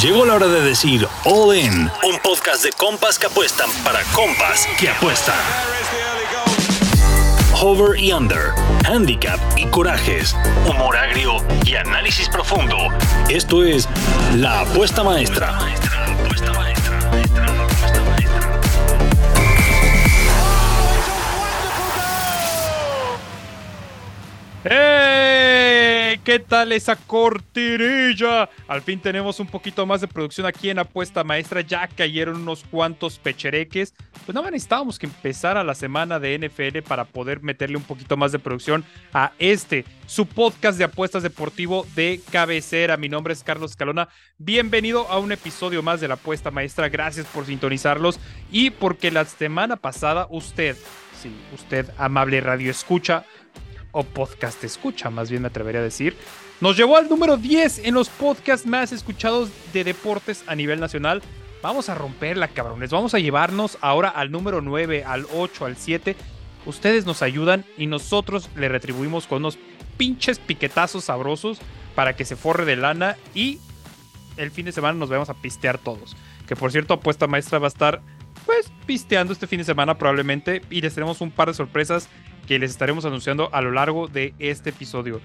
Llegó la hora de decir All In, un podcast de compas que apuestan para compas que apuestan. Hover y Under, Handicap y Corajes, humor agrio y análisis profundo. Esto es La Apuesta Maestra. ¡Hey! ¿Qué tal esa cortinilla? Al fin tenemos un poquito más de producción aquí en Apuesta Maestra. Ya cayeron unos cuantos pechereques. Pues nada, necesitábamos que empezara la semana de NFL para poder meterle un poquito más de producción a este, su podcast de apuestas deportivo de cabecera. Mi nombre es Carlos Escalona. Bienvenido a un episodio más de la Apuesta Maestra. Gracias por sintonizarlos y porque la semana pasada usted, sí, usted amable radio escucha, o podcast escucha, más bien me atrevería a decir, nos llevó al número 10 en los podcasts más escuchados de deportes a nivel nacional. Vamos a romperla, cabrones. Vamos a llevarnos ahora al número 9, al 8, al 7. Ustedes nos ayudan y nosotros le retribuimos con unos pinches piquetazos sabrosos para que se forre de lana y el fin de semana nos vamos a pistear todos. Que por cierto, apuesta maestra va a estar pisteando este fin de semana probablemente y les tenemos un par de sorpresas que les estaremos anunciando a lo largo de este episodio.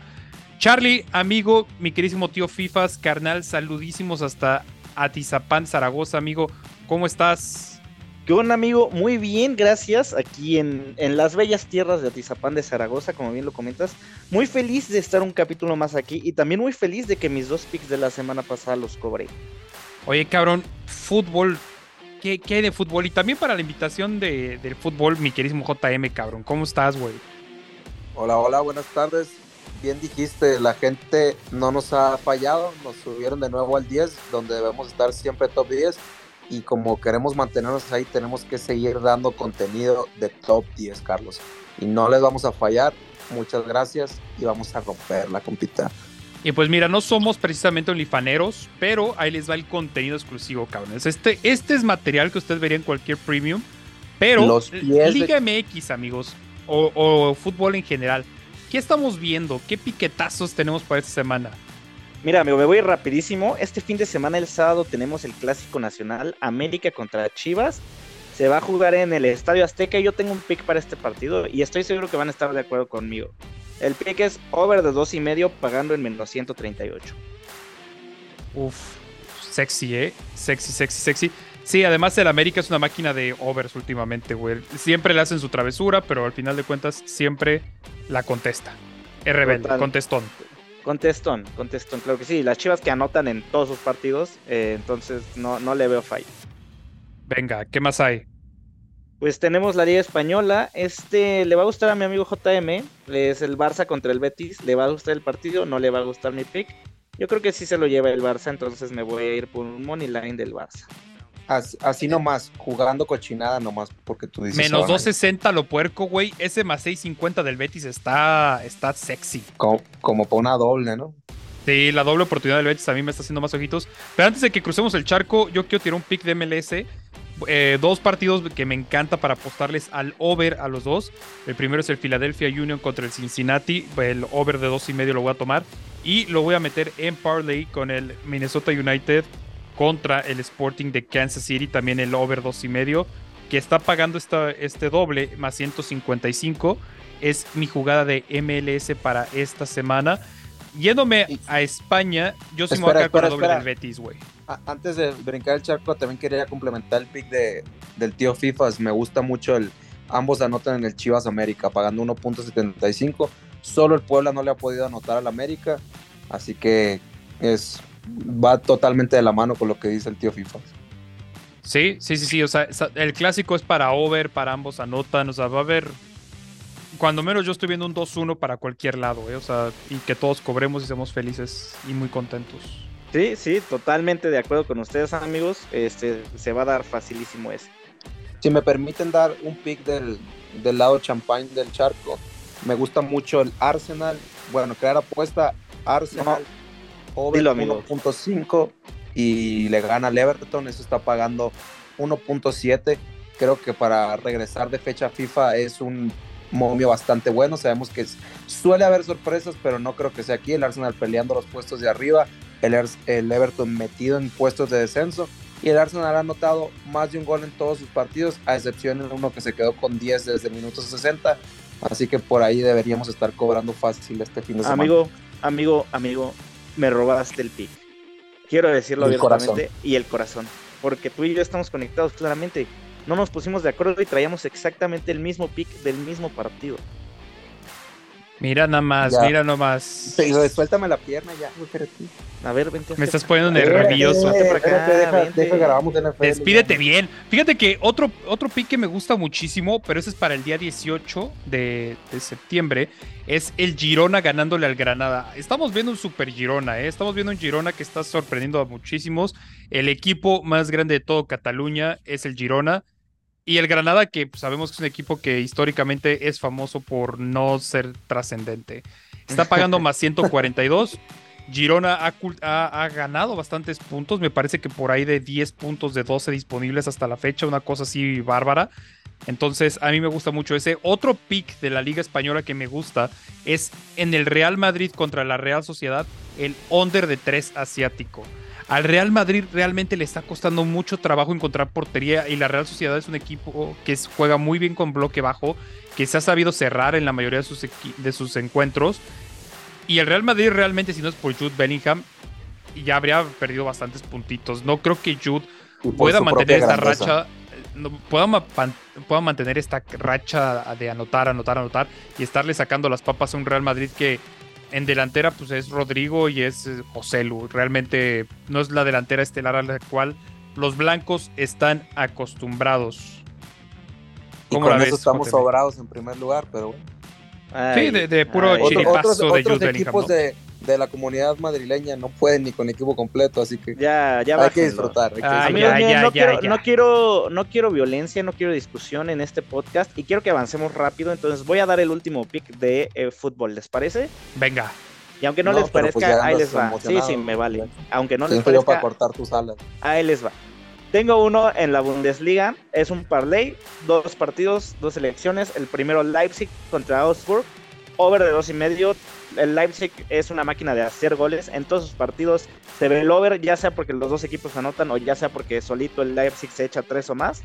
Charlie, amigo, mi querísimo tío Fifas, carnal, saludísimos hasta Atizapán, Zaragoza, amigo. ¿Cómo estás? ¿Qué onda, amigo? Muy bien, gracias. Aquí en, en, las bellas tierras de Atizapán de Zaragoza, como bien lo comentas. Muy feliz de estar un capítulo más aquí y también muy feliz de que mis dos picks de la semana pasada los cobré. Oye, cabrón, fútbol ¿Qué, hay de fútbol? Y también para la invitación de, del fútbol, mi querísimo JM, cabrón. ¿Cómo estás, güey? Hola, hola, buenas tardes. Bien dijiste, la gente no nos ha fallado, nos subieron de nuevo al 10, donde debemos estar siempre top 10. Y como queremos mantenernos ahí, tenemos que seguir dando contenido de top 10, Carlos. Y no les vamos a fallar. Muchas gracias y vamos a romper la compita. Y pues mira, no somos precisamente olifaneros, pero ahí les va el contenido exclusivo, cabrones. Este, este es material que ustedes verían en cualquier premium, pero Liga MX, amigos, o, o, fútbol en general. ¿Qué estamos viendo? ¿Qué piquetazos tenemos para esta semana? Mira, amigo, me voy rapidísimo. Este fin de semana, el sábado, tenemos el Clásico Nacional, América contra Chivas. Se va a jugar en el Estadio Azteca y yo tengo un pick para este partido y estoy seguro que van a estar de acuerdo conmigo. El pick es over de dos y medio pagando en menos 138. Uf, sexy, ¿eh? Sexy, sexy, sexy. Sí, además el América es una máquina de overs últimamente, güey. Siempre le hacen su travesura, pero al final de cuentas siempre la contesta. Es rebelde, contestón. Contestón, contestón, claro que sí. Las chivas que anotan en todos sus partidos, eh, entonces no, no le veo fallo. Venga, ¿qué más hay? Pues tenemos la Liga Española. Este le va a gustar a mi amigo JM. Es el Barça contra el Betis. ¿Le va a gustar el partido? ¿No le va a gustar mi pick? Yo creo que sí se lo lleva el Barça, entonces me voy a ir por un money line del Barça. Así, nomás, jugando cochinada nomás, porque tú dices. Menos 260 lo puerco, güey. Ese más 650 del Betis está, está sexy. Como, como para una doble, ¿no? Sí, la doble oportunidad del Betis a mí me está haciendo más ojitos. Pero antes de que crucemos el charco, yo quiero tirar un pick de MLS. Eh, dos partidos que me encanta para apostarles al over a los dos. El primero es el Philadelphia Union contra el Cincinnati. El over de dos y medio lo voy a tomar. Y lo voy a meter en parlay con el Minnesota United contra el Sporting de Kansas City. También el over dos y medio. Que está pagando esta, este doble más 155. Es mi jugada de MLS para esta semana. Yéndome a España, yo sí me voy a quedar con la doble del Betis, güey antes de brincar el charco, también quería complementar el pick de, del tío FIFAs. Me gusta mucho el. Ambos anotan en el Chivas América, pagando 1.75. Solo el Puebla no le ha podido anotar al América. Así que es va totalmente de la mano con lo que dice el tío FIFAs. Sí, sí, sí, sí. O sea, el clásico es para over, para ambos anotan. O sea, va a haber. Cuando menos yo estoy viendo un 2-1 para cualquier lado, ¿eh? O sea, y que todos cobremos y seamos felices y muy contentos. Sí, sí, totalmente de acuerdo con ustedes, amigos. Este se va a dar facilísimo ese. Si me permiten dar un pick del, lado champagne del charco, me gusta mucho el Arsenal. Bueno, crear apuesta Arsenal over 1.5 y le gana al Everton. Eso está pagando 1.7. Creo que para regresar de fecha FIFA es un momio bastante bueno. Sabemos que suele haber sorpresas, pero no creo que sea aquí. El Arsenal peleando los puestos de arriba el, el Everton metido en puestos de descenso y el Arsenal ha anotado más de un gol en todos sus partidos, a excepción de uno que se quedó con 10 desde el minuto 60. Así que por ahí deberíamos estar cobrando fácil este fin de semana. Amigo, amigo, amigo, me robaste el pick. Quiero decirlo abiertamente y el corazón. Porque tú y yo estamos conectados claramente. No nos pusimos de acuerdo y traíamos exactamente el mismo pick del mismo partido. Mira nada más, mira nomás. suéltame la pierna ya, A ver, vente. Me estás poniendo nervioso. Despídete bien. Fíjate que otro, otro pick que me gusta muchísimo, pero ese es para el día 18 de, septiembre, es el Girona ganándole al Granada. Estamos viendo un super Girona, ¿eh? Estamos viendo un Girona que está sorprendiendo a muchísimos. El equipo más grande de todo Cataluña es el Girona. Y el Granada, que sabemos que es un equipo que históricamente es famoso por no ser trascendente. Está pagando más 142. Girona ha, ganado bastantes puntos. Me parece que por ahí de 10 puntos de 12 disponibles hasta la fecha. Una cosa así bárbara. Entonces, a mí me gusta mucho ese. Otro pick de la Liga Española que me gusta es en el Real Madrid contra la Real Sociedad, el under de 3 asiático. Al Real Madrid realmente le está costando mucho trabajo encontrar portería y la Real Sociedad es un equipo que juega muy bien con bloque bajo, que se ha sabido cerrar en la mayoría de sus, de sus encuentros. Y el Real Madrid realmente, si no es por Jude Bellingham, ya habría perdido bastantes puntitos. No creo que Jude pueda mantener esta racha. pueda, pueda mantener esta racha de anotar, anotar, anotar y estarle sacando las papas a un Real Madrid que en delantera, pues es Rodrigo y es eh, José Lu. Realmente no es la delantera estelar a la cual los blancos están acostumbrados. Y con eso estamos sobrados en primer lugar, pero sí, de, puro chiripazo de otros equipos de, de la comunidad madrileña no pueden ni con equipo completo, así que ya, ya hay que disfrutar. no, quiero, no, quiero, no quiero violencia, no quiero discusión en este podcast y quiero que avancemos rápido, entonces voy a dar el último pick de eh, fútbol, ¿les parece? Venga. Y aunque no, les pues parezca, ahí les va. Sí, sí, me vale. Aunque no les parezca, para cortar tus alas. Ahí les va. Tengo uno en la Bundesliga, es un parlay, dos partidos, dos elecciones. El primero Leipzig contra Augsburg, over de dos y medio, el Leipzig es una máquina de hacer goles. En todos sus partidos se ve el over, ya sea porque los dos equipos anotan o ya sea porque solito el Leipzig se echa tres o más.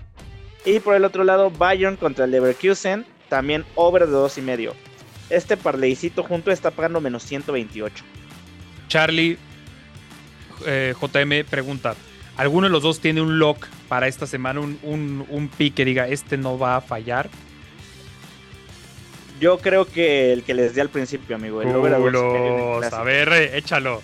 Y por el otro lado, Bayern contra el Leverkusen, también over de dos y medio. Este parleycito junto está pagando menos 128. Charlie eh, JM pregunta: ¿Alguno de los dos tiene un lock para esta semana? Un, un, un pick que diga, este no va a fallar. Yo creo que el que les di al principio, amigo. El over a A ver, échalo.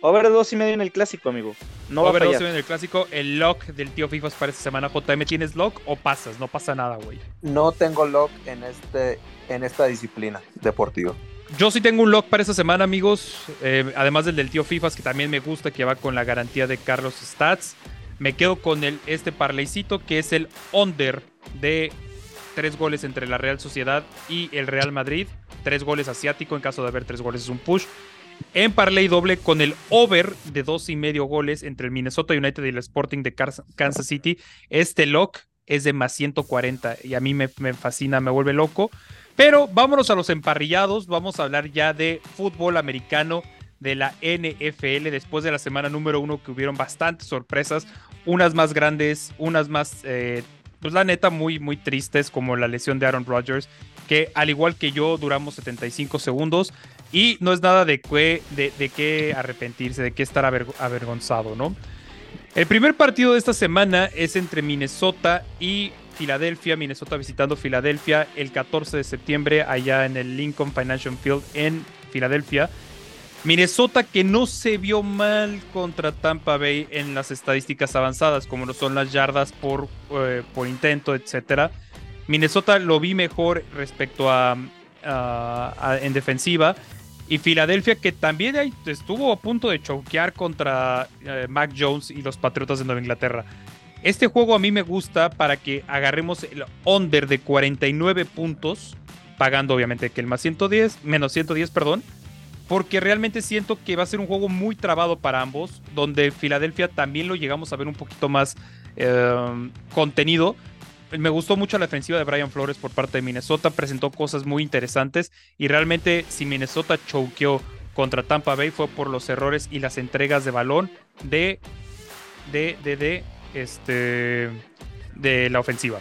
Over a dos y medio en el clásico, amigo. No over a dos y medio en el clásico. El lock del tío FIFA para esta semana. JM, ¿tienes lock o pasas? No pasa nada, güey. No tengo lock en, este, en esta disciplina deportiva. Yo sí tengo un lock para esta semana, amigos. Eh, además del del tío FIFA, que también me gusta, que va con la garantía de Carlos Stats. Me quedo con el, este parleycito que es el under de tres goles entre la Real Sociedad y el Real Madrid. Tres goles asiático, en caso de haber tres goles es un push. En parlay doble con el over de dos y medio goles entre el Minnesota United y el Sporting de Kansas City. Este lock es de más 140 y a mí me, fascina, me vuelve loco. Pero vámonos a los emparrillados, vamos a hablar ya de fútbol americano de la NFL después de la semana número uno que hubieron bastantes sorpresas, unas más grandes, unas más eh, pues la neta, muy, muy tristes, como la lesión de Aaron Rodgers, que al igual que yo duramos 75 segundos y no es nada de, que, de, qué arrepentirse, de qué estar avergonzado, ¿no? El primer partido de esta semana es entre Minnesota y Filadelfia, Minnesota visitando Filadelfia el 14 de septiembre allá en el Lincoln Financial Field en Filadelfia. Minnesota que no se vio mal contra Tampa Bay en las estadísticas avanzadas, como lo son las yardas por, eh, por intento, etc. Minnesota lo vi mejor respecto a, en defensiva. Y Filadelfia que también estuvo a punto de choquear contra eh, Mac Jones y los Patriotas de Nueva Inglaterra. Este juego a mí me gusta para que agarremos el under de 49 puntos, pagando obviamente que el más 110, menos 110, perdón porque realmente siento que va a ser un juego muy trabado para ambos, donde Filadelfia también lo llegamos a ver un poquito más eh, contenido. Me gustó mucho la defensiva de Brian Flores por parte de Minnesota, presentó cosas muy interesantes y realmente si Minnesota choqueó contra Tampa Bay fue por los errores y las entregas de balón de, de, de, de, este, de la ofensiva.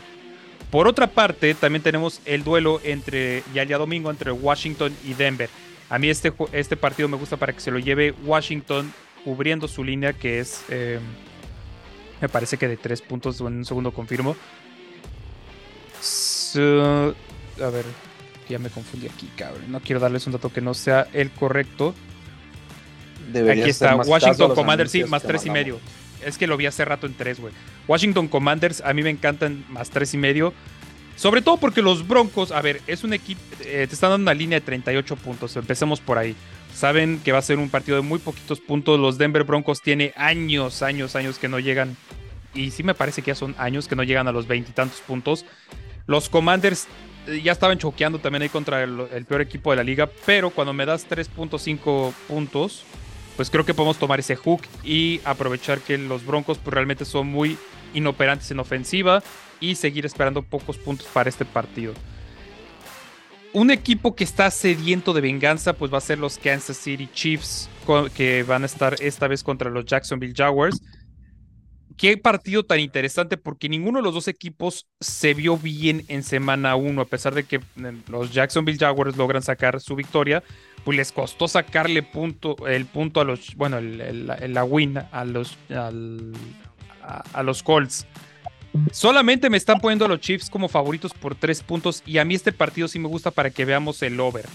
Por otra parte, también tenemos el duelo entre, ya el día domingo, entre Washington y Denver. A mí este, este partido me gusta para que se lo lleve Washington cubriendo su línea, que es, eh, me parece que de tres puntos, en un segundo confirmo. a ver, ya me confundí aquí, cabrón. No quiero darles un dato que no sea el correcto. aquí está, Washington Commanders, sí, más tres y medio. Es que lo vi hace rato en tres, güey. Washington Commanders, a mí me encantan más tres y medio. Sobre todo porque los Broncos, a ver, es un equipo, eh, te están dando una línea de 38 puntos. Empecemos por ahí. Saben que va a ser un partido de muy poquitos puntos. Los Denver Broncos tiene años, años, años que no llegan. Y sí me parece que ya son años que no llegan a los veintitantos puntos. Los Commanders eh, ya estaban choqueando también ahí contra el, el, peor equipo de la liga. Pero cuando me das 3.5 puntos, pues creo que podemos tomar ese hook y aprovechar que los Broncos pues, realmente son muy inoperantes en ofensiva y seguir esperando pocos puntos para este partido. Un equipo que está sediento de venganza, pues va a ser los Kansas City Chiefs, que van a estar esta vez contra los Jacksonville Jaguars. Qué partido tan interesante, porque ninguno de los dos equipos se vio bien en semana 1, a pesar de que eh, los Jacksonville Jaguars logran sacar su victoria, pues les costó sacarle punto, el punto a los, bueno, la win a los, a los Colts. Solamente me están poniendo los Chiefs como favoritos por tres puntos y a mí este partido sí me gusta para que veamos el over.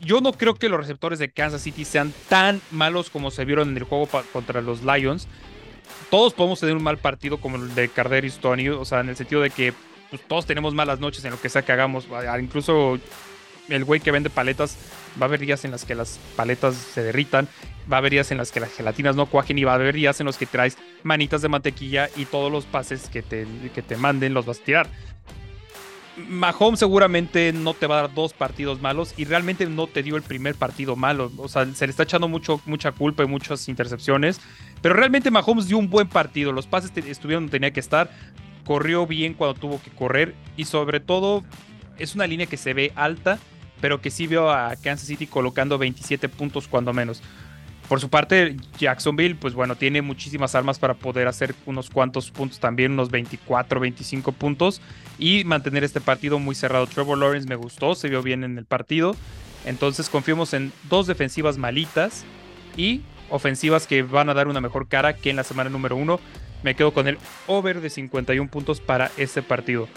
Yo no creo que los receptores de Kansas City sean tan malos como se vieron en el juego contra los Lions. Todos podemos tener un mal partido como el de Carder y Stoney, o sea, en el sentido de que pues, todos tenemos malas noches en lo que sea que hagamos. Incluso el güey que vende paletas, va a haber días en las que las paletas se derritan, va a haber días en las que las gelatinas no cuajen y va a haber días en los que traes manitas de mantequilla y todos los pases que te, que te manden los vas a tirar. Mahomes seguramente no te va a dar dos partidos malos y realmente no te dio el primer partido malo. O sea, se le está echando mucho, mucha culpa y muchas intercepciones. Pero realmente Mahomes dio un buen partido. Los pases estuvieron donde tenía que estar. Corrió bien cuando tuvo que correr. Y sobre todo, es una línea que se ve alta pero que sí veo a Kansas City colocando 27 puntos cuando menos. Por su parte, Jacksonville, pues bueno, tiene muchísimas armas para poder hacer unos cuantos puntos también, unos 24, 25 puntos y mantener este partido muy cerrado. Trevor Lawrence me gustó, se vio bien en el partido. Entonces confiamos en dos defensivas malitas y ofensivas que van a dar una mejor cara que en la semana número uno. Me quedo con el over de 51 puntos para este partido.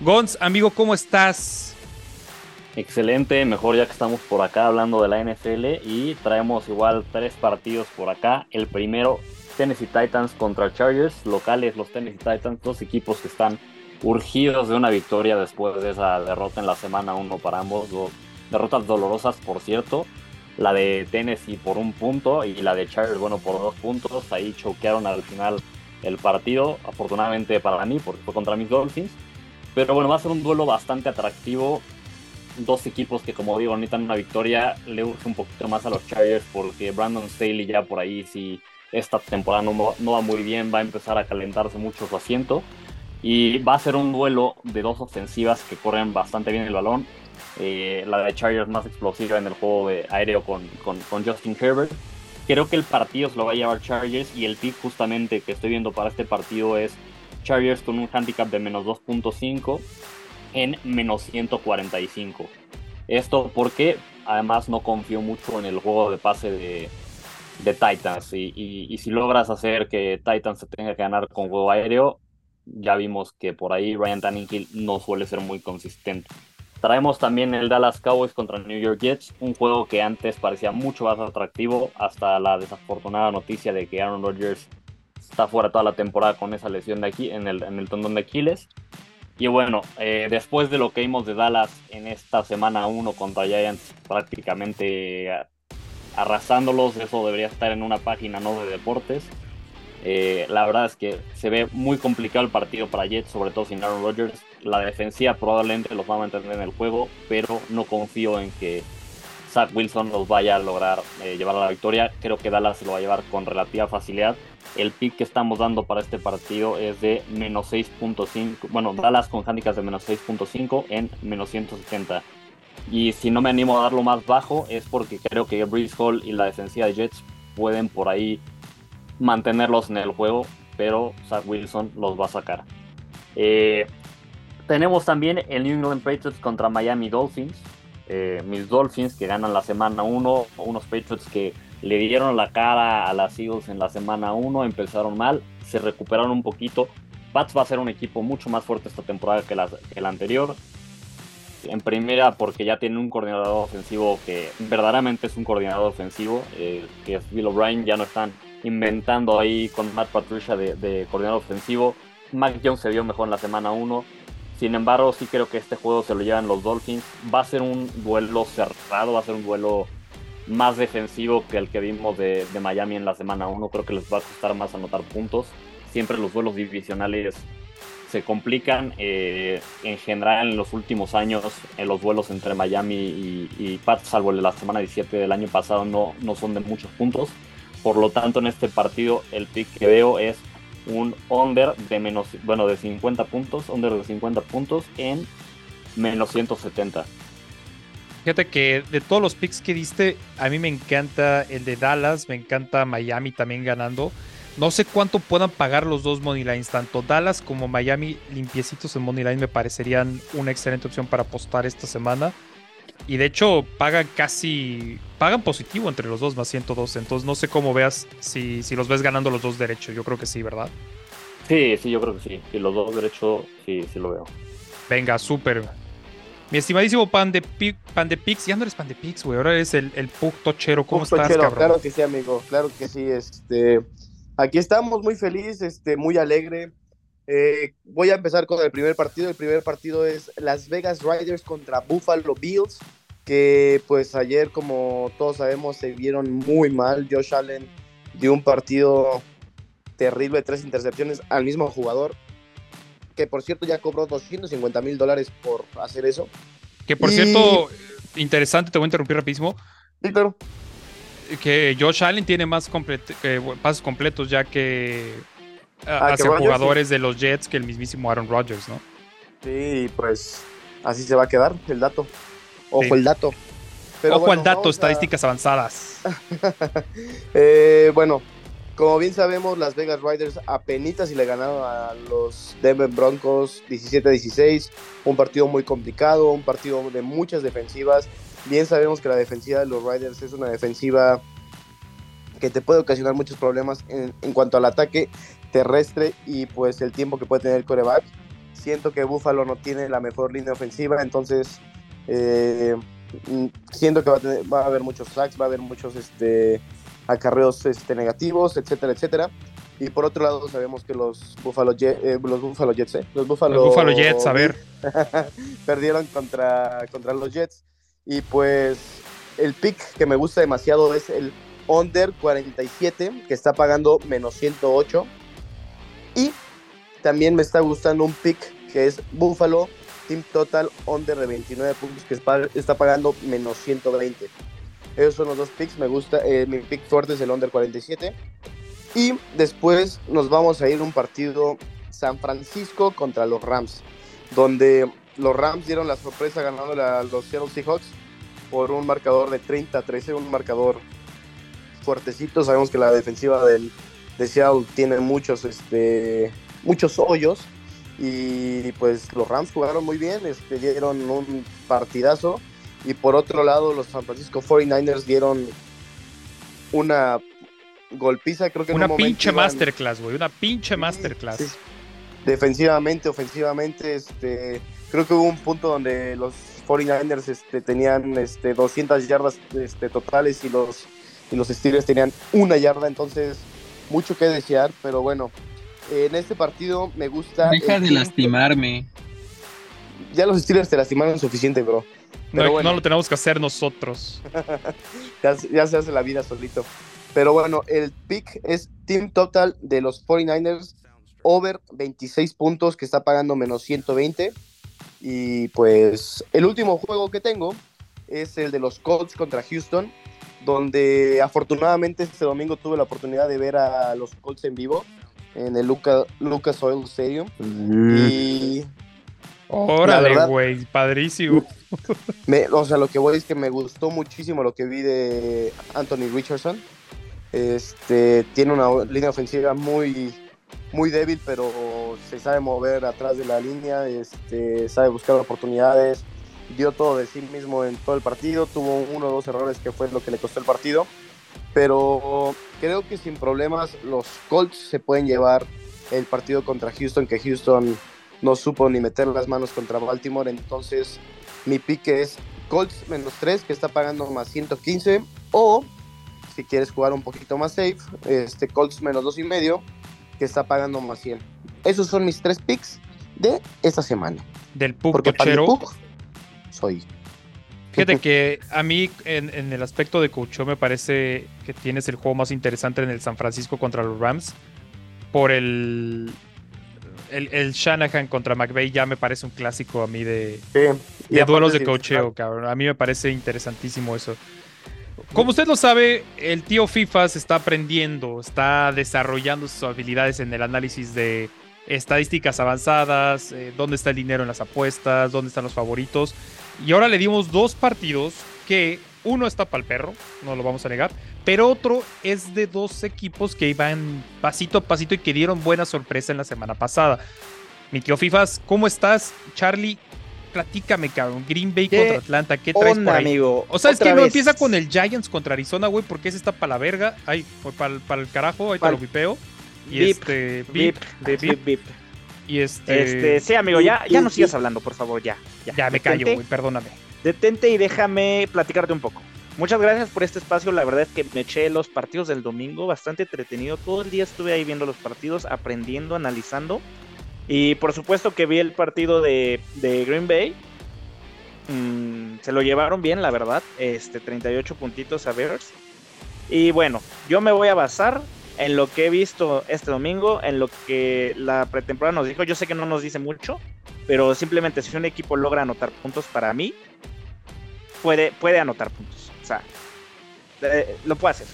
Gons, amigo, ¿cómo estás? Excelente, mejor ya que estamos por acá hablando de la NFL y traemos igual tres partidos por acá. El primero, Tennessee Titans contra Chargers, locales los Tennessee Titans, dos equipos que están urgidos de una victoria después de esa derrota en la semana 1 para ambos, dos derrotas dolorosas por cierto. La de Tennessee por un punto y la de Chargers, bueno, por dos puntos. Ahí choquearon al final el partido, afortunadamente para mí, porque fue contra mis Dolphins. Pero bueno, va a ser un duelo bastante atractivo dos equipos que como digo necesitan una victoria, le urge un poquito más a los Chargers porque Brandon Staley ya por ahí si esta temporada no, va muy bien, va a empezar a calentarse mucho su asiento y va a ser un duelo de dos ofensivas que corren bastante bien el balón. Eh, la de Chargers más explosiva en el juego de aéreo con, con, con, Justin Herbert. Creo que el partido se lo va a llevar Chargers y el pick justamente que estoy viendo para este partido es Chargers con un handicap de menos 2.5 en menos 145. Esto porque además no confío mucho en el juego de pase de, Titans. Y, si logras hacer que Titans se tenga que ganar con juego aéreo, ya vimos que por ahí Ryan Tannehill no suele ser muy consistente. Traemos también el Dallas Cowboys contra New York Jets, un juego que antes parecía mucho más atractivo hasta la desafortunada noticia de que Aaron Rodgers está fuera toda la temporada con esa lesión de aquí en el, en el tendón de Aquiles. Y bueno, eh, después de lo que vimos de Dallas en esta semana 1 contra Giants, prácticamente arrasándolos, eso debería estar en una página no de deportes. Eh, la verdad es que se ve muy complicado el partido para Jets, sobre todo sin Aaron Rodgers. La defensiva probablemente los va a mantener en el juego, pero no confío en que Zach Wilson los vaya a lograr eh, llevar a la victoria. Creo que Dallas se lo va a llevar con relativa facilidad. El pick que estamos dando para este partido es de menos 6.5. Bueno, Dallas con handicaps de menos 6.5 en menos 170. Y si no me animo a darlo más bajo es porque creo que Breeze Hall y la defensiva de Jets pueden por ahí mantenerlos en el juego, pero Zach Wilson los va a sacar. Eh, tenemos también el New England Patriots contra Miami Dolphins. Eh, mis Dolphins que ganan la semana 1, unos Patriots que le dieron la cara a las Eagles en la semana 1, empezaron mal, se recuperaron un poquito. Pats va a ser un equipo mucho más fuerte esta temporada que la, anterior. En primera, porque ya tiene un coordinador ofensivo que verdaderamente es un coordinador ofensivo, eh, que es Bill O'Brien. Ya no están inventando ahí con Matt Patricia de, de coordinador ofensivo. Mac Jones se vio mejor en la semana 1. Sin embargo, sí creo que este juego se lo llevan los Dolphins. Va a ser un duelo cerrado, va a ser un duelo más defensivo que el que vimos de, Miami en la semana 1. Creo que les va a costar más anotar puntos. Siempre los duelos divisionales se complican. Eh, en general, en los últimos años, en los duelos entre Miami y, y Pats, salvo el de la semana 17 del año pasado, no, no son de muchos puntos. Por lo tanto, en este partido, el pick que veo es un under de menos, bueno, de 50 puntos, under de 50 puntos en menos 170. Fíjate que de todos los picks que diste, a mí me encanta el de Dallas, me encanta Miami también ganando. No sé cuánto puedan pagar los dos money lines, tanto Dallas como Miami limpiecitos en money line me parecerían una excelente opción para apostar esta semana. Y de hecho pagan casi, pagan positivo entre los dos más 112. Entonces no sé cómo veas si, si los ves ganando los dos derechos. Yo creo que sí, ¿verdad? Sí, sí, yo creo que sí. Si los dos derechos, sí, sí lo veo. Venga, súper. Mi estimadísimo pan de, pan de Pix, ya no eres pan de Pix, güey, ahora eres el, el Pug Tochero. ¿Cómo estás, cabrón? Claro que sí, amigo, claro que sí. Este, aquí estamos muy felices, este, muy alegre. Eh, voy a empezar con el primer partido. El primer partido es Las Vegas Riders contra Buffalo Bills, que pues ayer, como todos sabemos, se vieron muy mal. Josh Allen dio un partido terrible, tres intercepciones al mismo jugador que por cierto ya cobró 250 mil dólares por hacer eso. Que por cierto, interesante, te voy a interrumpir rapidísimo. Sí, claro. Que Josh Allen tiene más pasos completos ya que ah, hacia jugadores de los Jets que el mismísimo Aaron Rodgers, ¿no? Sí, pues así se va a quedar el dato. Ojo el dato. Ojo al dato, estadísticas avanzadas. eh, bueno, como bien sabemos, las Vegas Riders apenas y le ganaron a los Denver Broncos 17-16. Un partido muy complicado, un partido de muchas defensivas. Bien sabemos que la defensiva de los Riders es una defensiva que te puede ocasionar muchos problemas en, cuanto al ataque terrestre y pues el tiempo que puede tener el coreback. Siento que Buffalo no tiene la mejor línea ofensiva, entonces eh, siento que va a, va a haber muchos sacks, va a haber muchos este, acarreos este, negativos, etcétera, etcétera. Y por otro lado sabemos que los Buffalo, eh, los Buffalo Jets, ¿eh? Los Buffalo, Jets, a ver. perdieron contra, contra los Jets. Y pues el pick que me gusta demasiado es el under 47, que está pagando menos 108. Y también me está gustando un pick que es Buffalo Team Total under de 29 puntos, que está pagando menos 120. Esos son los dos picks. Me gusta. Eh, mi pick fuerte es el under 47. Y después nos vamos a ir a un partido San Francisco contra los Rams. Donde los Rams dieron la sorpresa ganando a los Seattle Seahawks por un marcador de 30-13. Un marcador fuertecito. Sabemos que la defensiva del, de Seattle tiene muchos, este, muchos hoyos. Y pues los Rams jugaron muy bien. Este, dieron un partidazo y por otro lado, los San Francisco 49ers dieron una golpiza, creo que en Una pinche masterclass, güey, una pinche masterclass. Defensivamente, ofensivamente, este, creo que hubo un punto donde los 49ers este, tenían este, 200 yardas este, totales y los, y los Steelers tenían una yarda, entonces mucho que desear, pero bueno, en este partido me gusta... Deja de lastimarme. Ya los Steelers te lastimaron suficiente, bro. No, no, lo tenemos que hacer nosotros. ya, se hace la vida solito. Pero bueno, el pick es Team Total de los 49ers, over 26 puntos, que está pagando menos 120. Y pues el último juego que tengo es el de los Colts contra Houston, donde afortunadamente este domingo tuve la oportunidad de ver a los Colts en vivo en el Lucas Oil Stadium. Mm. Y Órale, güey, padrísimo. o sea, lo que voy es que me gustó muchísimo lo que vi de Anthony Richardson. Este, tiene una línea ofensiva muy, muy débil, pero se sabe mover atrás de la línea, este, sabe buscar oportunidades, dio todo de sí mismo en todo el partido, tuvo uno o dos errores que fue lo que le costó el partido, pero creo que sin problemas los Colts se pueden llevar el partido contra Houston, que Houston no supo ni meter las manos contra Baltimore, entonces mi pique es Colts menos 3, que está pagando más 115, o si quieres jugar un poquito más safe, este Colts menos dos y medio, que está pagando más 100. Esos son mis tres picks de esta semana. Del Pug Porque para el soy. Fíjate que a mí en, el aspecto de coach me parece que tienes el juego más interesante en el San Francisco contra los Rams. Por el, el, Shanahan contra McVeigh ya me parece un clásico a mí de, de duelos de cocheo, cabrón. A mí me parece interesantísimo eso. Como usted lo sabe, el tío FIFA se está aprendiendo, está desarrollando sus habilidades en el análisis de estadísticas avanzadas, eh, dónde está el dinero en las apuestas, dónde están los favoritos. Y ahora le dimos dos partidos que uno está para el perro, no lo vamos a negar, pero otro es de dos equipos que iban pasito a pasito y que dieron buena sorpresa en la semana pasada. Mi tío Fifas, ¿cómo estás? Charlie, platícame, cabrón. Green Bay contra Atlanta, ¿qué traes por ahí? amigo? O sea, es que no empieza con el Giants contra Arizona, güey, porque ese está para la verga. Ay, para, para el carajo, ahí te lo vipeo. Y este. Bip, bip, bip, Y este. Este, sí, amigo, ya, ya no sigas hablando, por favor, ya. Ya, me callo, güey, perdóname. Detente y déjame platicarte un poco. Muchas gracias por este espacio. La verdad es que me eché los partidos del domingo bastante entretenido. Todo el día estuve ahí viendo los partidos, aprendiendo, analizando. Y por supuesto que vi el partido de, Green Bay. Mm, se lo llevaron bien, la verdad. Este, 38 puntitos a Bears. Y bueno, yo me voy a basar en lo que he visto este domingo, en lo que la pretemporada nos dijo. Yo sé que no nos dice mucho, pero simplemente si un equipo logra anotar puntos para mí, puede, puede anotar puntos. O sea, lo puede hacer.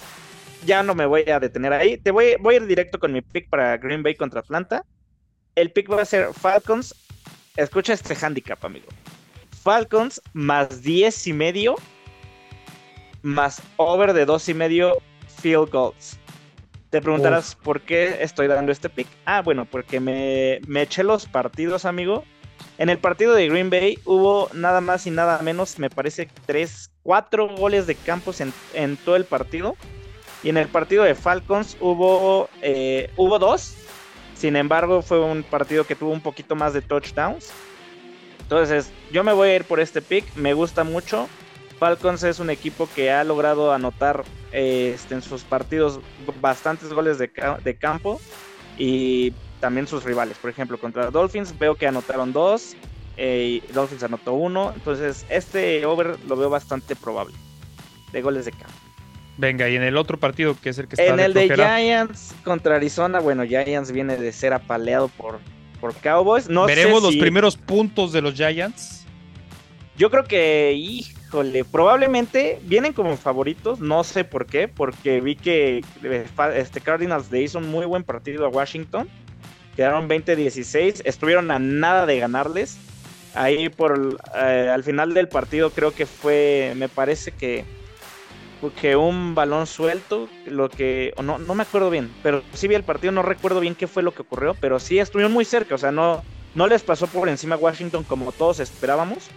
Ya no me voy a detener ahí. Te voy, voy a ir directo con mi pick para Green Bay contra Atlanta. El pick va a ser Falcons. Escucha este handicap, amigo. Falcons más 10 y medio. Más over de 2 y medio field goals. Te preguntarás por qué estoy dando este pick. Ah, bueno, porque me, me eché los partidos, amigo. En el partido de Green Bay hubo nada más y nada menos, me parece, 3, 4 goles de campos en, en todo el partido. Y en el partido de Falcons hubo, eh, hubo dos sin embargo, fue un partido que tuvo un poquito más de touchdowns. Entonces, yo me voy a ir por este pick. Me gusta mucho. Falcons es un equipo que ha logrado anotar este, en sus partidos bastantes goles de, campo. Y también sus rivales. Por ejemplo, contra Dolphins veo que anotaron dos. Eh, y Dolphins anotó uno. Entonces, este over lo veo bastante probable. De goles de campo. Venga, y en el otro partido, que es el que está En el de Giants contra Arizona, bueno, Giants viene de ser apaleado por, por Cowboys. No ¿Veremos los primeros puntos de los Giants? Yo creo que, probablemente vienen como favoritos, no sé por qué, porque vi que este Cardinals le hizo un muy buen partido a Washington. Quedaron 20-16, estuvieron a nada de ganarles. Ahí por eh, al final del partido creo que fue, me parece que que un balón suelto, lo que, no, no me acuerdo bien, pero sí vi el partido, no recuerdo bien qué fue lo que ocurrió, pero sí estuvieron muy cerca, o sea, no, no les pasó por encima a Washington como todos esperábamos.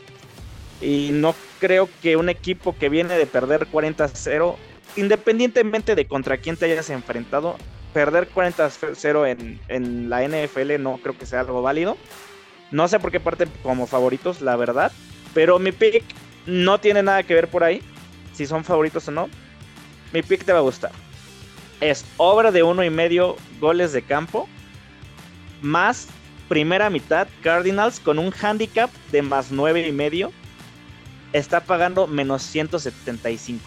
Y no creo que un equipo que viene de perder 40-0, independientemente de contra quién te hayas enfrentado, perder 40-0 en, en la NFL no creo que sea algo válido. No sé por qué parte como favoritos, la verdad. Pero mi pick no tiene nada que ver por ahí si son favoritos o no, mi pick te va a gustar. Es obra de uno y medio goles de campo, más primera mitad Cardinals con un handicap de más nueve y medio. Está pagando menos 175.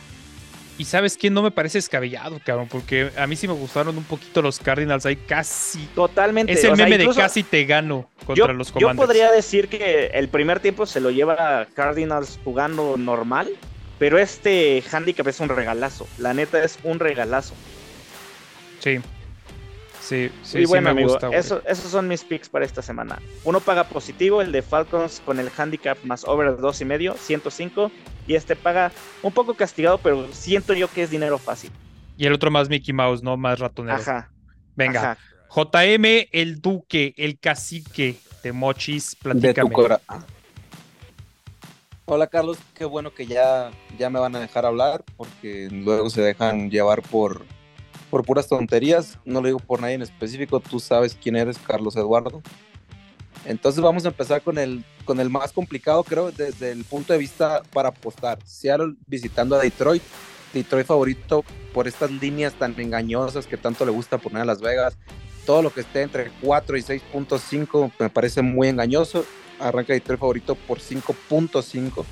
Y sabes quién no me parece escabellado, cabrón, porque a mí sí me gustaron un poquito los Cardinals ahí casi. Totalmente. Es el meme de casi te gano contra los Commanders. Yo podría decir que el primer tiempo se lo lleva Cardinals jugando normal pero este handicap es un regalazo. La neta es un regalazo. Sí. Sí, sí, y bueno, me amigo, gusta. eso, esos son mis picks para esta semana. Uno paga positivo, el de Falcons con el handicap más over de dos y medio, 105. Y este paga un poco castigado, pero siento yo que es dinero fácil. Y el otro más Mickey Mouse, ¿no? Más ratonero. Ajá. Venga. JM, el duque, el cacique de Mochis, platícame. Hola Carlos, qué bueno que ya, ya me van a dejar hablar porque luego se dejan llevar por, por puras tonterías. No lo digo por nadie en específico, tú sabes quién eres, Carlos Eduardo. Entonces vamos a empezar con el, con el más complicado, creo, desde el punto de vista para apostar. Seattle visitando a Detroit. Detroit favorito por estas líneas tan engañosas que tanto le gusta poner a Las Vegas. Todo lo que esté entre 4 y 6.5 me parece muy engañoso. Arranca Detroit favorito por 5.5.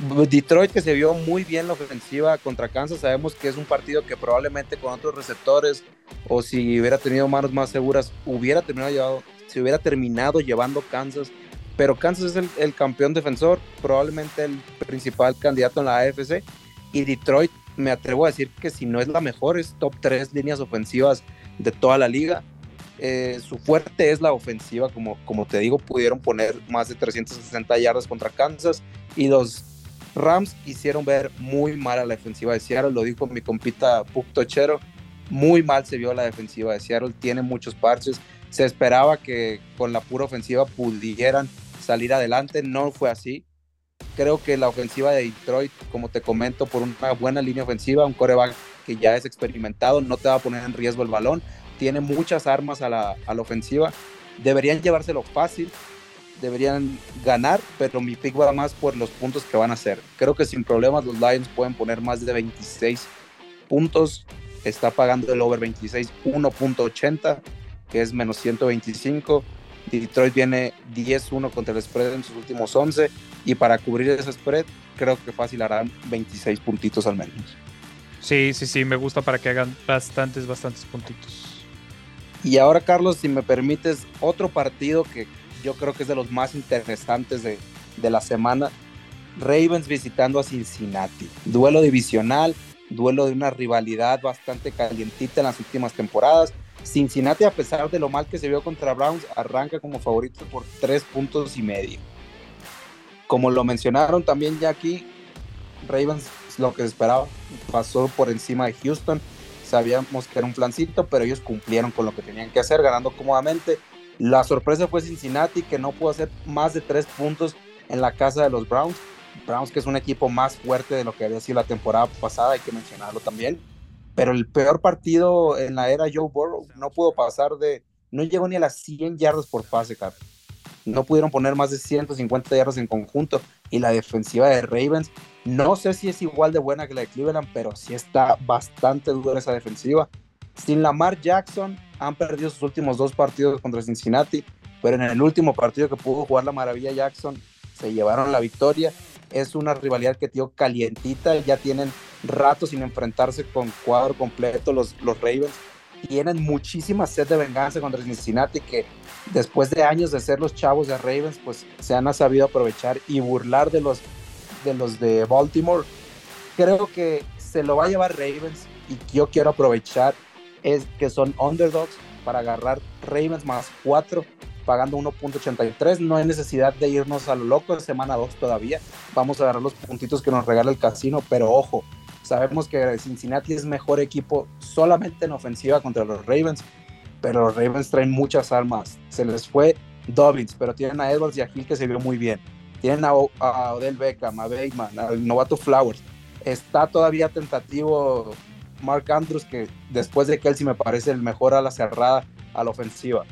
Detroit que se vio muy bien la ofensiva contra Kansas, sabemos que es un partido que probablemente con otros receptores o si hubiera tenido manos más seguras hubiera terminado llevado, se hubiera terminado llevando Kansas, pero Kansas es el, campeón defensor, probablemente el principal candidato en la AFC y Detroit me atrevo a decir que si no es la mejor es top 3 líneas ofensivas de toda la liga. Eh, su fuerte es la ofensiva, como, como te digo, pudieron poner más de 360 yardas contra Kansas y los Rams hicieron ver muy mal a la defensiva de Seattle, lo dijo mi compita Puck Tochero, muy mal se vio la defensiva de Seattle, tiene muchos parches, se esperaba que con la pura ofensiva pudieran salir adelante, no fue así. Creo que la ofensiva de Detroit, como te comento, por una buena línea ofensiva, un coreback que ya es experimentado, no te va a poner en riesgo el balón, tiene muchas armas a la, a la ofensiva, deberían llevárselo fácil, deberían ganar, pero mi pick va más por los puntos que van a hacer. Creo que sin problemas los Lions pueden poner más de 26 puntos. Está pagando el over 26 1.80, que es menos 125. Detroit viene 10-1 contra el spread en sus últimos 11 y para cubrir ese spread creo que fácil harán 26 puntitos al menos. Sí, sí, sí, me gusta para que hagan bastantes, bastantes puntitos. Y ahora, Carlos, si me permites, otro partido que yo creo que es de los más interesantes de, de la semana. Ravens visitando a Cincinnati. Duelo divisional, duelo de una rivalidad bastante calientita en las últimas temporadas. Cincinnati, a pesar de lo mal que se vio contra Browns, arranca como favorito por tres puntos y medio. Como lo mencionaron también ya aquí, Ravens lo que se esperaba, pasó por encima de Houston. Sabíamos que era un flancito, pero ellos cumplieron con lo que tenían que hacer, ganando cómodamente. La sorpresa fue Cincinnati, que no pudo hacer más de tres puntos en la casa de los Browns. Browns, que es un equipo más fuerte de lo que había sido la temporada pasada, hay que mencionarlo también. Pero el peor partido en la era Joe Burrow no pudo pasar de. No llegó ni a las 100 yardas por pase, Cap. No pudieron poner más de 150 yardas en conjunto. Y la defensiva de Ravens, no sé si es igual de buena que la de Cleveland, pero sí está bastante dura esa defensiva. Sin Lamar Jackson, han perdido sus últimos dos partidos contra Cincinnati, pero en el último partido que pudo jugar la Maravilla Jackson, se llevaron la victoria. Es una rivalidad que tío calientita, ya tienen rato sin enfrentarse con cuadro completo los, los Ravens. Tienen muchísima sed de venganza contra Cincinnati que después de años de ser los chavos de Ravens, pues se han sabido aprovechar y burlar de los de los de Baltimore. Creo que se lo va a llevar Ravens y yo quiero aprovechar es que son underdogs para agarrar Ravens más 4 pagando 1.83. No hay necesidad de irnos a lo loco, de semana 2 todavía. Vamos a agarrar los puntitos que nos regala el casino, pero ojo, sabemos que Cincinnati es mejor equipo solamente en ofensiva contra los Ravens, pero los Ravens traen muchas armas. Se les fue Dobbins, pero tienen a Edwards y a Hill que se vio muy bien. Tienen a, Odell Beckham, a Bateman, al novato Flowers. Está todavía tentativo Mark Andrews, que después de Kelsey me parece el mejor a la cerrada a la ofensiva.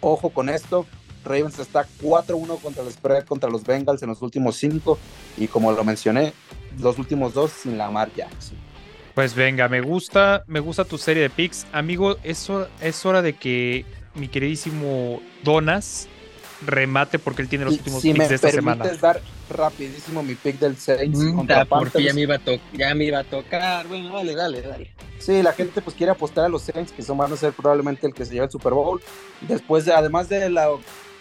Ojo con esto, Ravens está 4-1 contra el spread contra los Bengals en los últimos 5 y como lo mencioné, los últimos dos sin Lamar Jackson. Pues venga, me gusta, me gusta tu serie de picks. Amigo, es es hora de que mi queridísimo Donas remate porque él tiene los últimos picks de esta semana. dar rapidísimo mi pick del Saints mm, contra porque ya me, iba a ya me iba a tocar. Bueno, dale, dale, dale. Sí, la gente pues quiere apostar a los Saints, que son, van a ser probablemente el que se lleve el Super Bowl. Después, de, además de la,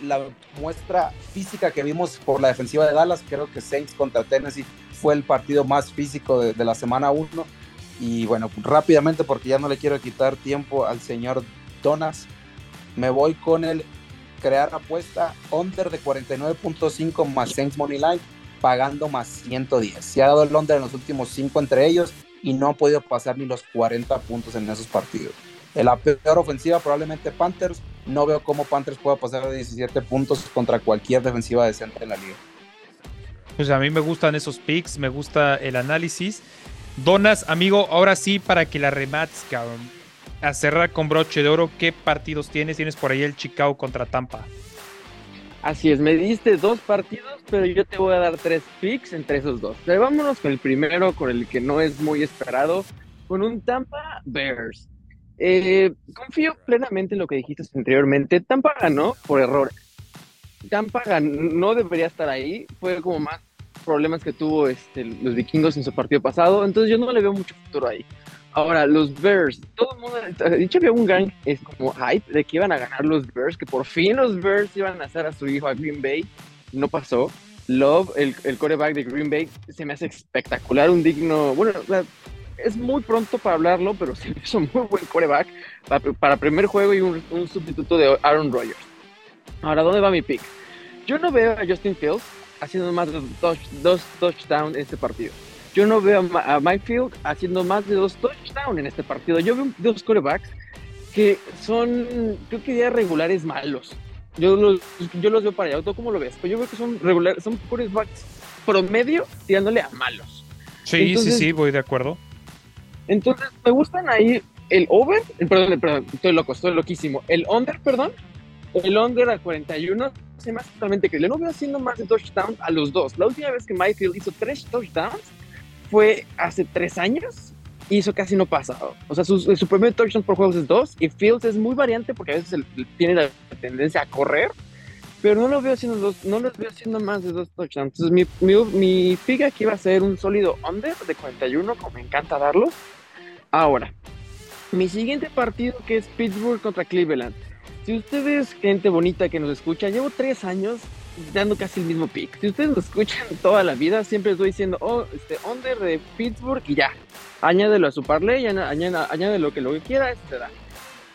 la muestra física que vimos por la defensiva de Dallas, creo que Saints contra Tennessee fue el partido más físico de, de la semana 1. Y bueno, rápidamente, porque ya no le quiero quitar tiempo al señor Donas, me voy con el crear apuesta under de 49.5 más Saints Money Line, pagando más 110. Se ha dado el under en los últimos 5 entre ellos y no ha podido pasar ni los 40 puntos en esos partidos. En la peor ofensiva probablemente Panthers. No veo cómo Panthers pueda pasar de 17 puntos contra cualquier defensiva decente en la liga. Pues a mí me gustan esos picks, me gusta el análisis. Donas, amigo, ahora sí para que la remates, cabrón. A cerrar con broche de oro, ¿qué partidos tienes? Tienes por ahí el Chicago contra Tampa. Así es, me diste dos partidos, pero yo te voy a dar tres picks entre esos dos. Pero vámonos con el primero, con el que no es muy esperado, con un Tampa Bears. Eh, confío plenamente en lo que dijiste anteriormente. Tampa ganó por error. Tampa no debería estar ahí. Fue como más problemas que tuvo este, los vikingos en su partido pasado. Entonces yo no le veo mucho futuro ahí. Ahora, los Bears, todo el mundo, dicho había un gang, es como hype de que iban a ganar los Bears, que por fin los Bears iban a hacer a su hijo a Green Bay. No pasó. Love, el, el coreback de Green Bay, se me hace espectacular, un digno, bueno, es muy pronto para hablarlo, pero se me hizo muy buen coreback para, primer juego y un, un, sustituto de Aaron Rodgers. Ahora, ¿dónde va mi pick? Yo no veo a Justin Fields haciendo más de dos, touchdowns en este partido. Yo no veo a Mike Field haciendo más de dos touchdowns en este partido. Yo veo dos corebacks que son, creo que ya regulares malos. Yo los, yo los veo para allá. ¿Tú cómo lo ves? Pues yo veo que son regulares, son corebacks promedio tirándole a malos. Sí, sí, sí, voy de acuerdo. Entonces, me gustan ahí el over, perdón, perdón, estoy loco, estoy loquísimo. El under, perdón, el under a 41 se me hace totalmente que No veo haciendo más de touchdowns a los dos. La última vez que Mayfield hizo tres touchdowns fue hace tres años y eso casi no pasa. O sea, su, su primer touchdown por juegos es dos y Fields es muy variante porque a veces tiene la tendencia a correr, pero no lo veo haciendo dos, no lo veo haciendo más de dos touchdowns. Entonces, mi, mi, mi pick aquí va a ser un sólido under de 41, como me encanta darlo. Ahora, mi siguiente partido que es Pittsburgh contra Cleveland. Si ustedes, gente bonita que nos escucha, llevo tres años dando casi el mismo pick. Si ustedes nos escuchan toda la vida, siempre estoy diciendo, oh, este, under de Pittsburgh y ya. Añádelo a su parlay, añade, lo que lo que quiera, da.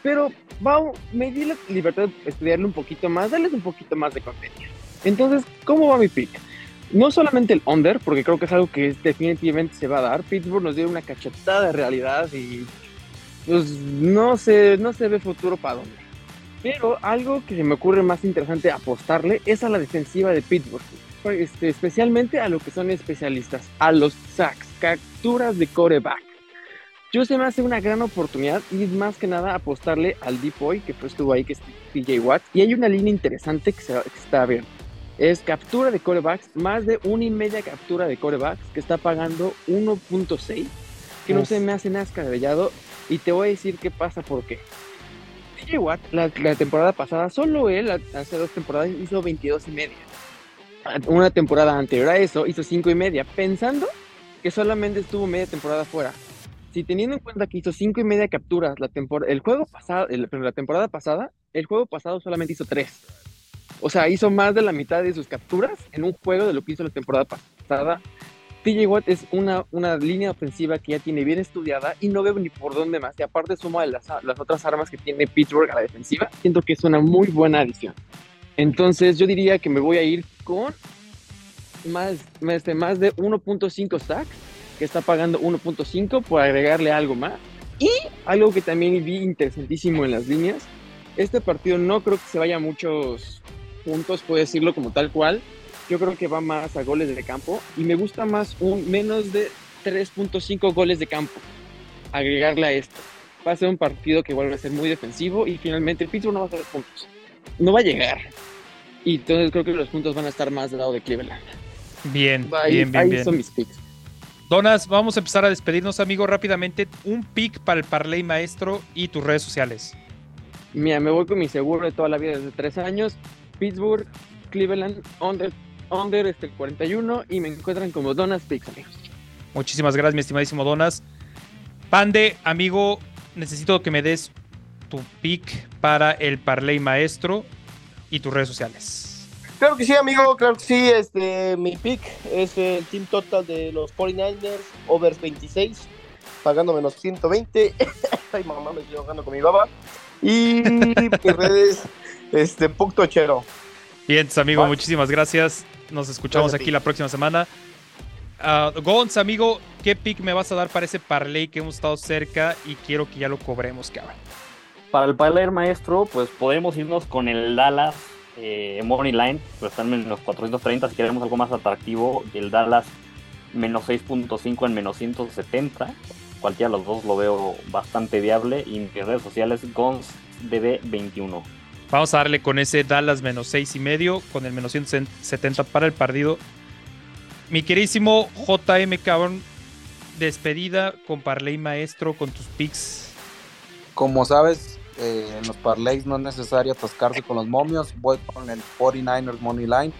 Pero, wow, me di la libertad de estudiarle un poquito más, darles un poquito más de contenido. Entonces, ¿cómo va mi pick? No solamente el under, porque creo que es algo que definitivamente se va a dar. Pittsburgh nos dio una cachetada de realidad y pues no se, no se ve futuro para dónde. Pero algo que se me ocurre más interesante apostarle es a la defensiva de Pittsburgh. Este, especialmente a lo que son especialistas, a los sacks, capturas de coreback. Yo se me hace una gran oportunidad y más que nada apostarle al deep boy que estuvo ahí, que es TJ Watt. Y hay una línea interesante que, se, que está abierta. Es captura de corebacks, más de una y media captura de corebacks, que está pagando 1.6, que no se me hace nada escabellado. Y te voy a decir qué pasa, por qué. TJ Watt, la, temporada pasada, solo él, hace dos temporadas, hizo 22 y media. Una temporada anterior a eso, hizo 5 y media, pensando que solamente estuvo media temporada fuera. Si teniendo en cuenta que hizo 5 y media capturas la temporada, el juego pasado, la temporada pasada, el juego pasado solamente hizo 3. O sea, hizo más de la mitad de sus capturas en un juego de lo que hizo la temporada pasada TJ Watt es una, una línea ofensiva que ya tiene bien estudiada y no veo ni por dónde más. Y aparte suma las, las otras armas que tiene Pittsburgh a la defensiva, siento que es una muy buena adición. Entonces yo diría que me voy a ir con más, este, más de 1.5 stacks, que está pagando 1.5 por agregarle algo más. Y algo que también vi interesantísimo en las líneas, este partido no creo que se vaya a muchos puntos, puedo decirlo como tal cual, yo creo que va más a goles de campo y me gusta más un menos de 3.5 goles de campo. Agregarle a esto. Va a ser un partido que vuelve a ser muy defensivo y finalmente Pittsburgh no va a hacer puntos. No va a llegar. Y entonces creo que los puntos van a estar más del lado de Cleveland. Bien, bien, bien, ahí son mis picks. Donas, vamos a empezar a despedirnos, amigo, rápidamente. Un pick para el Parlay Maestro y tus redes sociales. Mira, me voy con mi seguro de toda la vida desde tres años. Pittsburgh, Cleveland, under Under este, el 41 y me encuentran como Donas Pix, amigos. Muchísimas gracias, mi estimadísimo Donas. Pande, amigo, necesito que me des tu pick para el Parley Maestro y tus redes sociales. Claro que sí, amigo, claro que sí. Este, mi pick es el team total de los 49ers, over 26, pagando menos 120. Ay, mamá, me estoy jugando con mi baba. Y mis redes, este, Puctochero. Bien, amigo, muchísimas gracias. Nos escuchamos aquí la próxima semana. Uh, Gons, amigo, ¿qué pick me vas a dar para ese parlay que hemos estado cerca y quiero que ya lo cobremos, cabrón? Para el parlay maestro, pues podemos irnos con el Dallas eh, Money Line, pues están en los 430 si queremos algo más atractivo. El Dallas menos 6.5 en menos 170. Cualquiera de los dos lo veo bastante viable. Y en mis redes sociales, GonsDB21. Vamos a darle con ese Dallas menos 6 y medio, con el menos 170 para el partido. Mi queridísimo JM cabrón, despedida con Parley Maestro, con tus picks. Como sabes, eh, en los parlays no es necesario atascarse con los momios. Voy con el 49ers Money Line.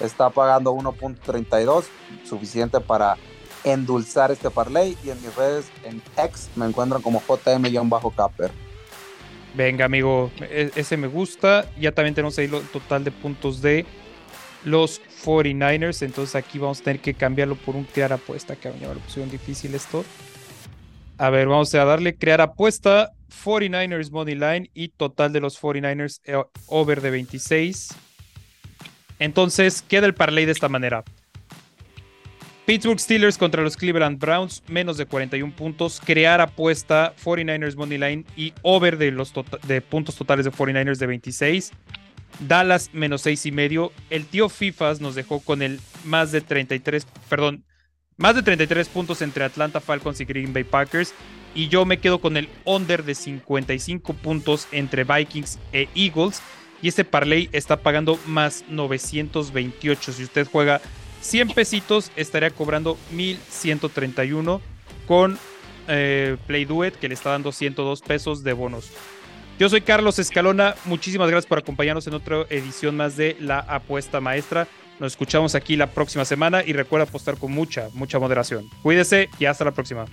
Está pagando 1.32, suficiente para endulzar este parlay. Y en mis redes, en X, me encuentran como JM-Capper. Venga, amigo, e-, ese me gusta. Ya también tenemos ahí el total de puntos de los 49ers. Entonces aquí vamos a tener que cambiarlo por un crear apuesta. Que me lo pusieron difícil esto. A ver, vamos a darle crear apuesta. 49ers Money Line y total de los 49ers eh, over de 26. Entonces queda el parlay de esta manera. Pittsburgh Steelers contra los Cleveland Browns, menos de 41 puntos. Crear apuesta 49ers Money Line y over de los de puntos totales de 49ers de 26. Dallas menos 6 y medio. El tío FIFAs nos dejó con el más de 33, perdón, más de 33 puntos entre Atlanta Falcons y Green Bay Packers. Y yo me quedo con el under de 55 puntos entre Vikings e Eagles. Y este parlay está pagando más 928. Si usted juega 100 pesitos estaría cobrando 1131 con eh, Play Duet que le está dando 102 pesos de bonos. Yo soy Carlos Escalona, muchísimas gracias por acompañarnos en otra edición más de La Apuesta Maestra. Nos escuchamos aquí la próxima semana y recuerda apostar con mucha, mucha moderación. Cuídese y hasta la próxima.